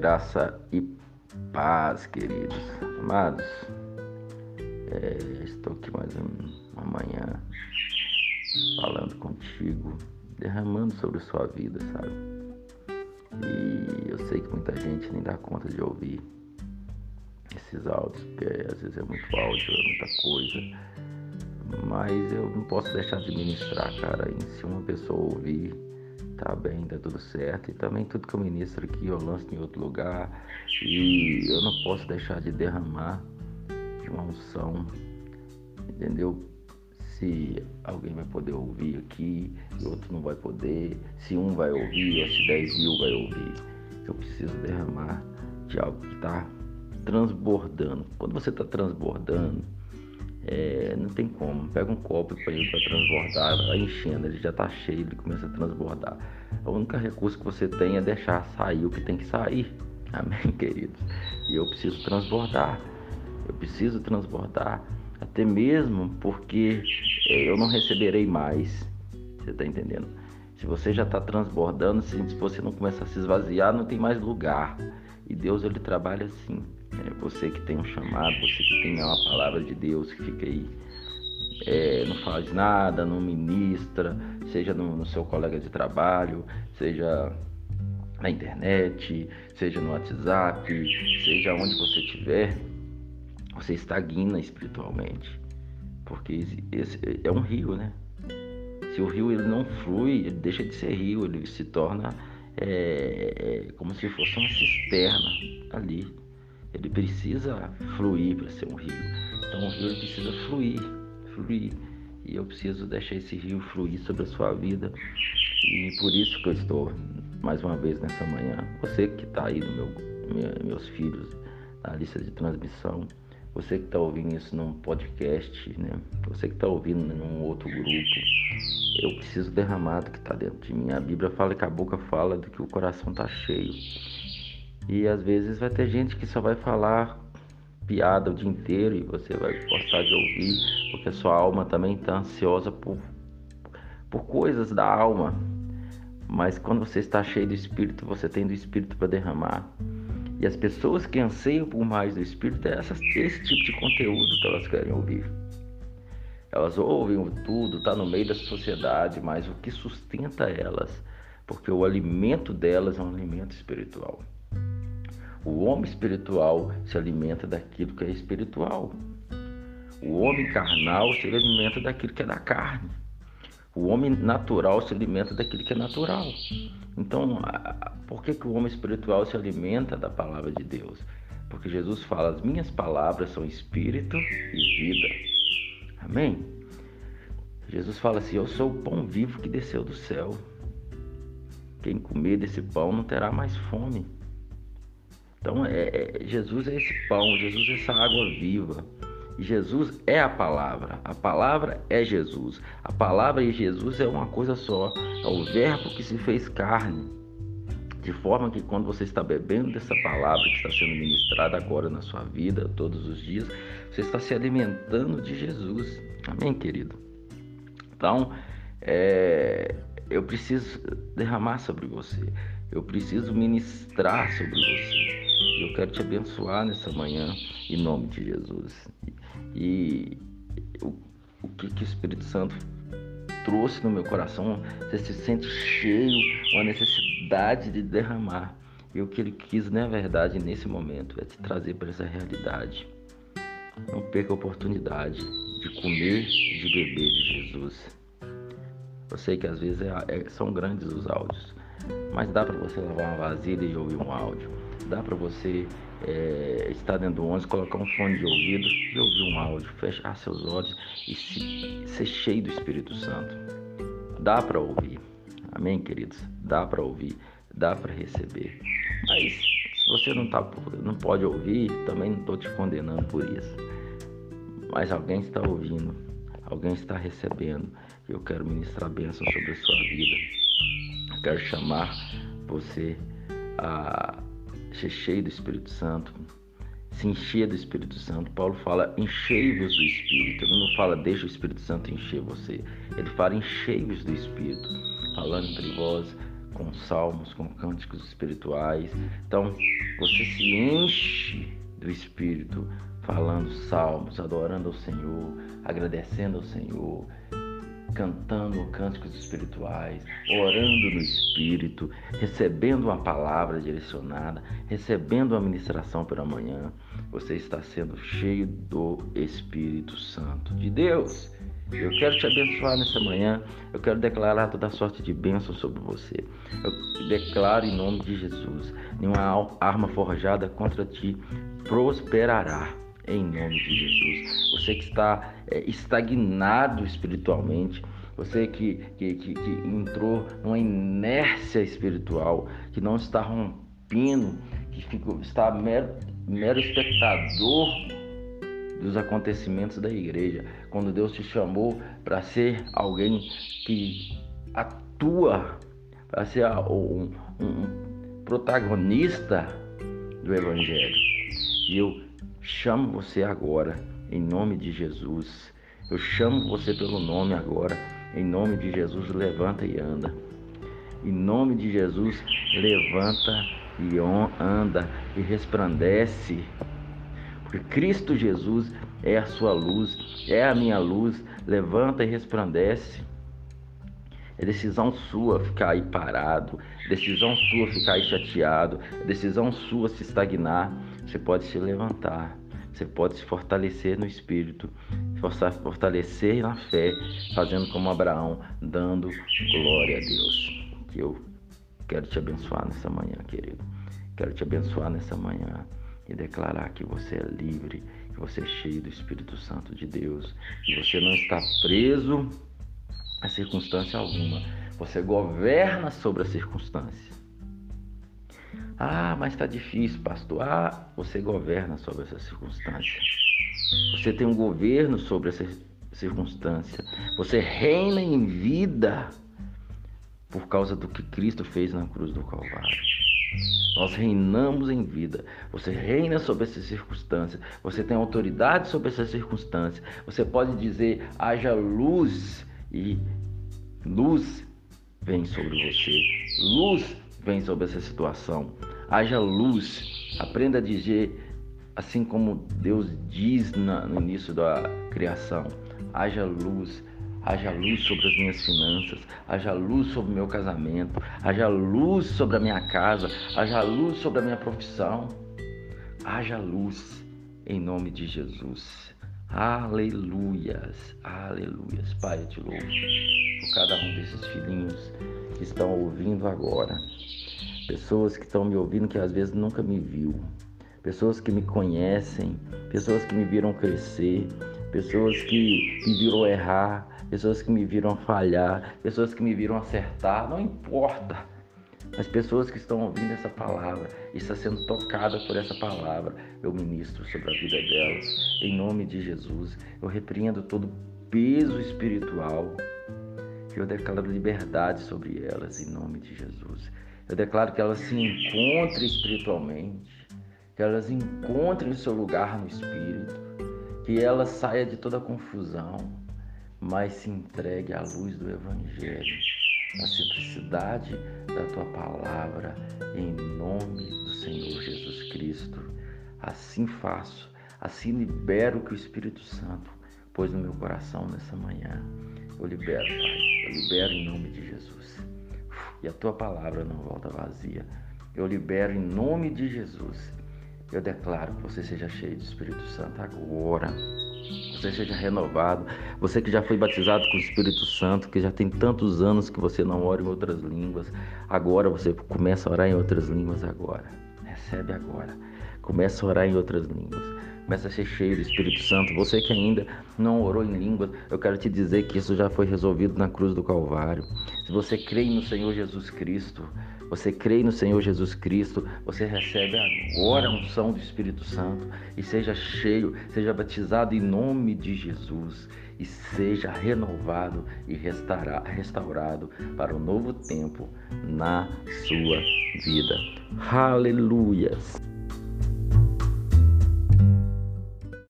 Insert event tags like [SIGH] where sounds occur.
Graça e paz, queridos. Amados, é, estou aqui mais uma manhã falando contigo, derramando sobre sua vida, sabe? E eu sei que muita gente nem dá conta de ouvir esses áudios, porque às vezes é muito áudio, é muita coisa. Mas eu não posso deixar de ministrar, cara. E se uma pessoa ouvir, tá bem, tá tudo certo. E também tudo que eu ministro aqui eu lanço em outro lugar. E eu não posso deixar de derramar de uma unção, entendeu? Se alguém vai poder ouvir aqui e outro não vai poder, se um vai ouvir ou se dez mil vai ouvir, eu preciso derramar de algo que está transbordando. Quando você está transbordando, é, não tem como. Pega um copo para ele para transbordar, vai enchendo, ele já está cheio, ele começa a transbordar. O único recurso que você tem é deixar sair o que tem que sair. [LAUGHS] Amém, queridos? E eu preciso transbordar. Eu preciso transbordar. Até mesmo porque é, eu não receberei mais. Você está entendendo? Se você já está transbordando, se você não começar a se esvaziar, não tem mais lugar. E Deus ele trabalha assim. É, você que tem um chamado, você que tem uma palavra de Deus que fica aí, é, não faz nada, não ministra, seja no, no seu colega de trabalho, seja na internet, seja no WhatsApp, seja onde você estiver, você estagna espiritualmente. Porque esse, esse é um rio, né? Se o rio ele não flui, ele deixa de ser rio, ele se torna é, é, como se fosse uma cisterna ali. Ele precisa fluir para ser um rio. Então o rio precisa fluir, fluir. E eu preciso deixar esse rio fluir sobre a sua vida. E por isso que eu estou mais uma vez nessa manhã. Você que está aí no meu, meus filhos na lista de transmissão. Você que está ouvindo isso num podcast, né? Você que está ouvindo num outro grupo, eu preciso derramar do que está dentro de mim. A Bíblia fala que a boca fala do que o coração está cheio. E às vezes vai ter gente que só vai falar piada o dia inteiro e você vai gostar de ouvir, porque a sua alma também está ansiosa por, por coisas da alma. Mas quando você está cheio do Espírito, você tem do Espírito para derramar. E as pessoas que anseiam por mais do Espírito é esse tipo de conteúdo que elas querem ouvir. Elas ouvem tudo, está no meio da sociedade, mas o que sustenta elas, porque o alimento delas é um alimento espiritual. O homem espiritual se alimenta daquilo que é espiritual. O homem carnal se alimenta daquilo que é da carne. O homem natural se alimenta daquilo que é natural. Então, por que, que o homem espiritual se alimenta da palavra de Deus? Porque Jesus fala: as minhas palavras são espírito e vida. Amém? Jesus fala assim: Eu sou o pão vivo que desceu do céu. Quem comer desse pão não terá mais fome. Então, é, é, Jesus é esse pão, Jesus é essa água viva. Jesus é a palavra, a palavra é Jesus. A palavra e Jesus é uma coisa só, é o Verbo que se fez carne. De forma que quando você está bebendo dessa palavra que está sendo ministrada agora na sua vida, todos os dias, você está se alimentando de Jesus. Amém, querido? Então, é, eu preciso derramar sobre você, eu preciso ministrar sobre você. Eu quero te abençoar nessa manhã, em nome de Jesus. E o, o que, que o Espírito Santo trouxe no meu coração, você se sente cheio, uma necessidade de derramar. E o que ele quis, na verdade, nesse momento, é te trazer para essa realidade. Não perca a oportunidade de comer e de beber de Jesus. Eu sei que às vezes é, é, são grandes os áudios, mas dá para você lavar uma vasilha e ouvir um áudio. Dá para você é, estar dentro do ônibus, colocar um fone de ouvido e ouvir um áudio, fechar seus olhos e se, ser cheio do Espírito Santo. Dá para ouvir. Amém, queridos? Dá para ouvir, dá para receber. Mas se você não, tá, não pode ouvir, também não estou te condenando por isso. Mas alguém está ouvindo, alguém está recebendo. Eu quero ministrar bênção sobre a sua vida. Eu quero chamar você a ser cheio do Espírito Santo, se encher do Espírito Santo. Paulo fala enchei-vos do Espírito. Ele não fala deixa o Espírito Santo encher você. Ele fala enchei-vos do Espírito, falando entre vós com salmos, com cânticos espirituais. Então, você se enche do Espírito, falando salmos, adorando ao Senhor, agradecendo ao Senhor, cantando cânticos espirituais, orando no Espírito, recebendo uma palavra direcionada, recebendo a ministração pela manhã, você está sendo cheio do Espírito Santo de Deus. Eu quero te abençoar nessa manhã. Eu quero declarar toda sorte de bênção sobre você. Eu declaro em nome de Jesus: nenhuma arma forjada contra ti prosperará. Em nome de Jesus. Você que está é, estagnado espiritualmente, você que, que, que, que entrou numa inércia espiritual, que não está rompendo, que ficou, está mero, mero espectador dos acontecimentos da igreja. Quando Deus te chamou para ser alguém que atua, para ser um, um protagonista do Evangelho. E eu chamo você agora, em nome de Jesus. Eu chamo você pelo nome agora, em nome de Jesus. Levanta e anda. Em nome de Jesus, levanta e anda e resplandece porque Cristo Jesus é a sua luz, é a minha luz. Levanta e resplandece. É decisão sua ficar aí parado, decisão sua ficar aí chateado, é decisão sua se estagnar. Você pode se levantar, você pode se fortalecer no espírito, fortalecer na fé, fazendo como Abraão, dando glória a Deus. Que eu quero te abençoar nessa manhã, querido. Quero te abençoar nessa manhã e declarar que você é livre, que você é cheio do Espírito Santo de Deus, que você não está preso a circunstância alguma. Você governa sobre a circunstância. Ah, mas está difícil, pastor. Ah, você governa sobre essa circunstância. Você tem um governo sobre essa circunstância. Você reina em vida por causa do que Cristo fez na cruz do Calvário. Nós reinamos em vida. Você reina sobre essas circunstâncias. Você tem autoridade sobre essas circunstâncias. Você pode dizer: haja luz e luz vem sobre você. Luz vem sobre essa situação. Haja luz. Aprenda a dizer assim como Deus diz no início da criação: haja luz haja luz sobre as minhas finanças, haja luz sobre o meu casamento, haja luz sobre a minha casa, haja luz sobre a minha profissão, haja luz em nome de Jesus. Aleluias, aleluias. Pai, eu te louvo por cada um desses filhinhos que estão ouvindo agora. Pessoas que estão me ouvindo que às vezes nunca me viu. Pessoas que me conhecem, pessoas que me viram crescer, pessoas que me viram errar, pessoas que me viram falhar, pessoas que me viram acertar, não importa. As pessoas que estão ouvindo essa palavra está sendo tocada por essa palavra, eu ministro sobre a vida delas. Em nome de Jesus, eu repreendo todo peso espiritual. Eu declaro liberdade sobre elas, em nome de Jesus. Eu declaro que elas se encontrem espiritualmente, que elas encontrem o seu lugar no Espírito, que elas saia de toda confusão, mas se entregue à luz do Evangelho, à simplicidade da tua palavra, em nome do Senhor Jesus Cristo. Assim faço, assim libero que o Espírito Santo pôs no meu coração nessa manhã. Eu libero, Pai, eu libero em nome de Jesus. E a tua palavra não volta vazia. Eu libero em nome de Jesus. Eu declaro que você seja cheio do Espírito Santo agora você seja renovado. Você que já foi batizado com o Espírito Santo, que já tem tantos anos que você não ora em outras línguas, agora você começa a orar em outras línguas agora. Recebe agora. Começa a orar em outras línguas. Começa a ser cheio do Espírito Santo. Você que ainda não orou em línguas, eu quero te dizer que isso já foi resolvido na cruz do Calvário. Se você crê no Senhor Jesus Cristo, você crê no Senhor Jesus Cristo, você recebe agora a unção do Espírito Santo e seja cheio, seja batizado em nome de Jesus e seja renovado e restaurado para um novo tempo na sua vida. Aleluias!